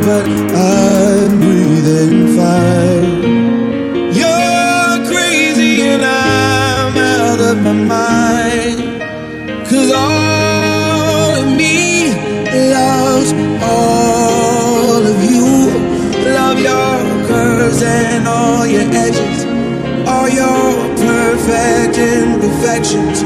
but I'm breathing fine. You're crazy, and I'm out of my mind. Cause all of me loves all of you. Love your curves and all your edges, all your perfect imperfections.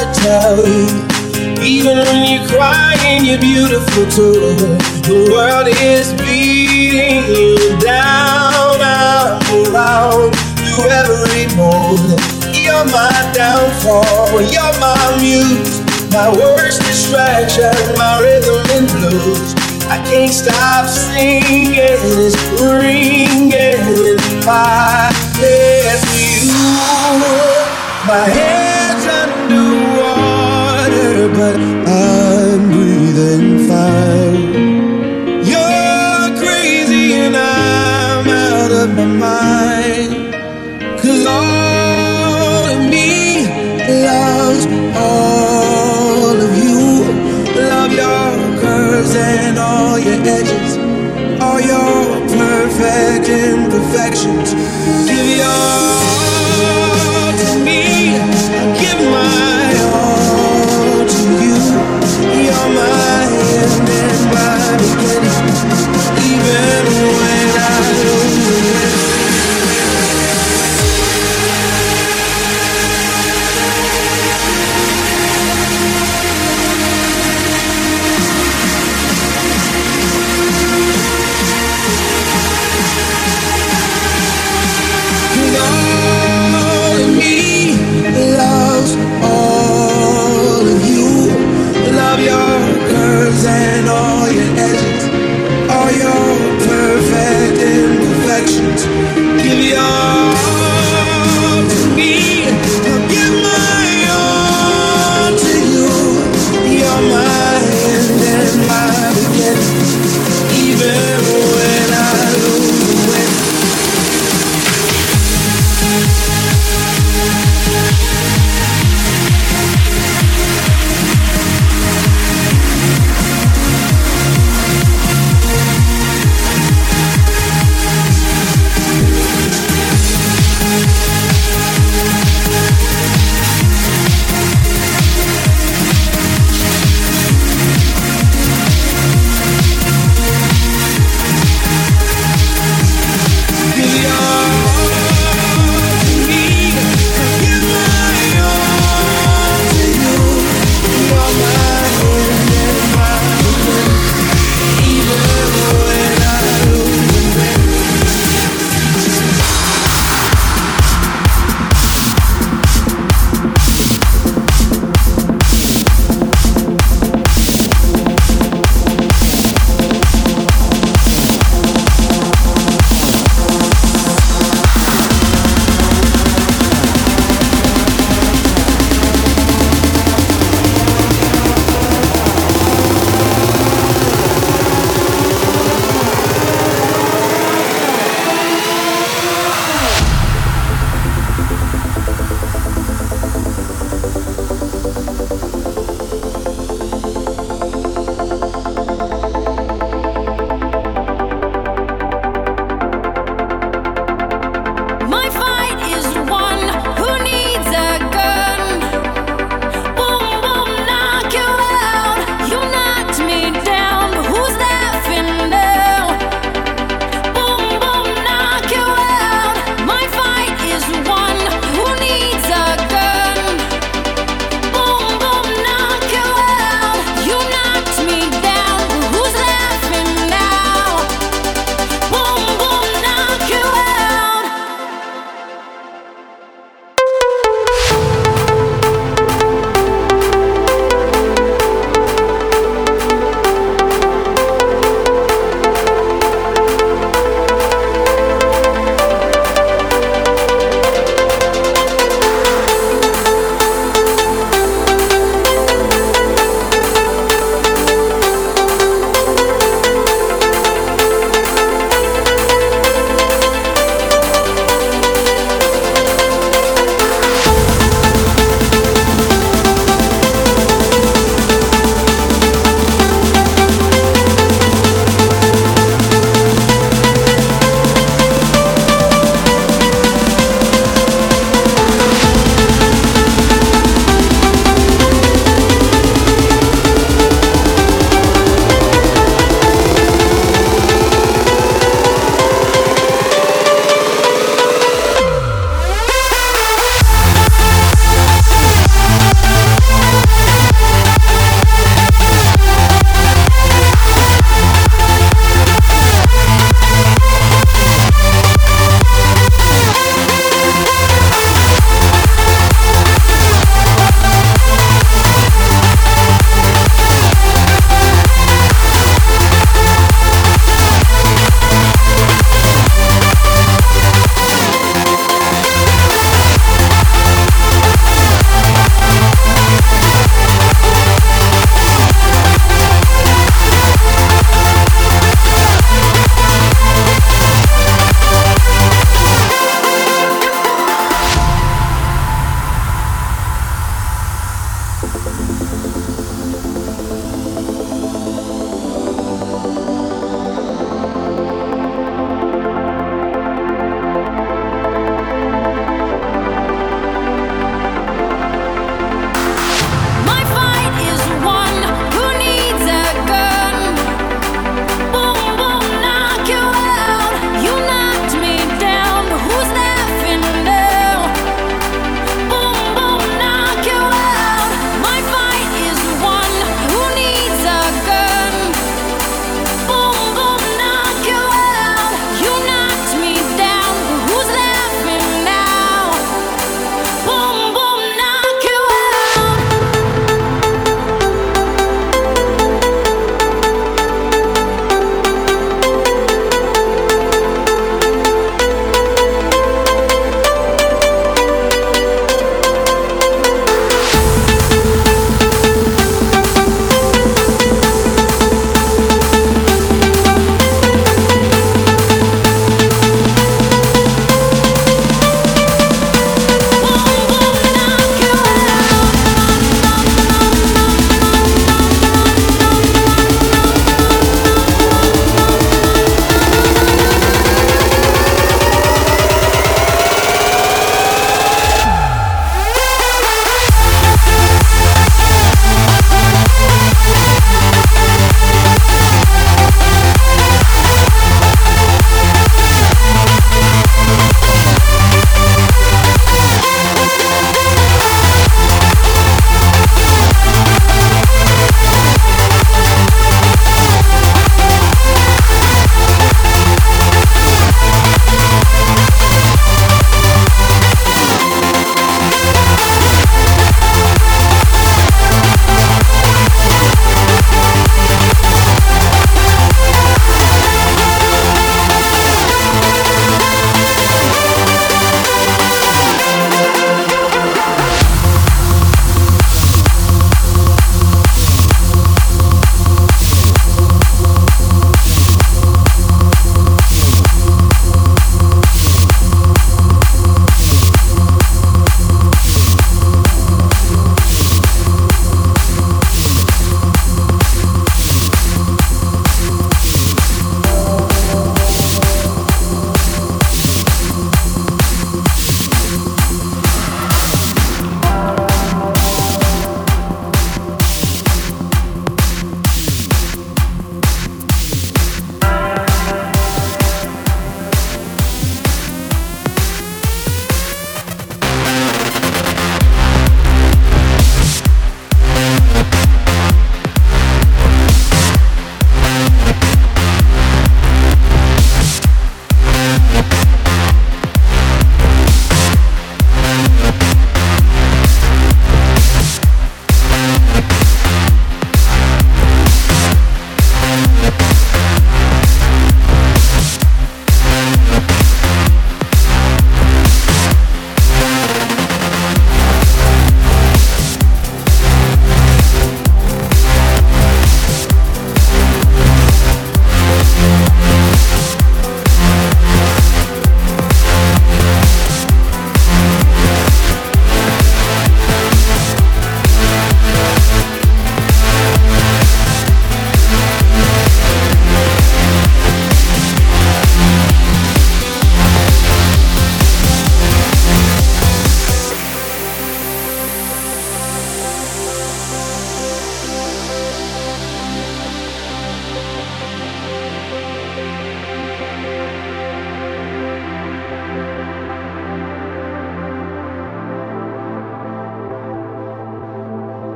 To tell you? Even when you're crying, you're beautiful too. The world is beating you down, I'm around through every mood. You're my downfall, you're my muse, my worst distraction, my rhythm and blues. I can't stop singing, it's ringing in my head for you. My head's but I'm breathing fire. You're crazy and I'm out of my mind. Cause all of me loves all of you. Love your curves and all your edges, all your perfect imperfections. Give your even Street.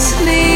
Thank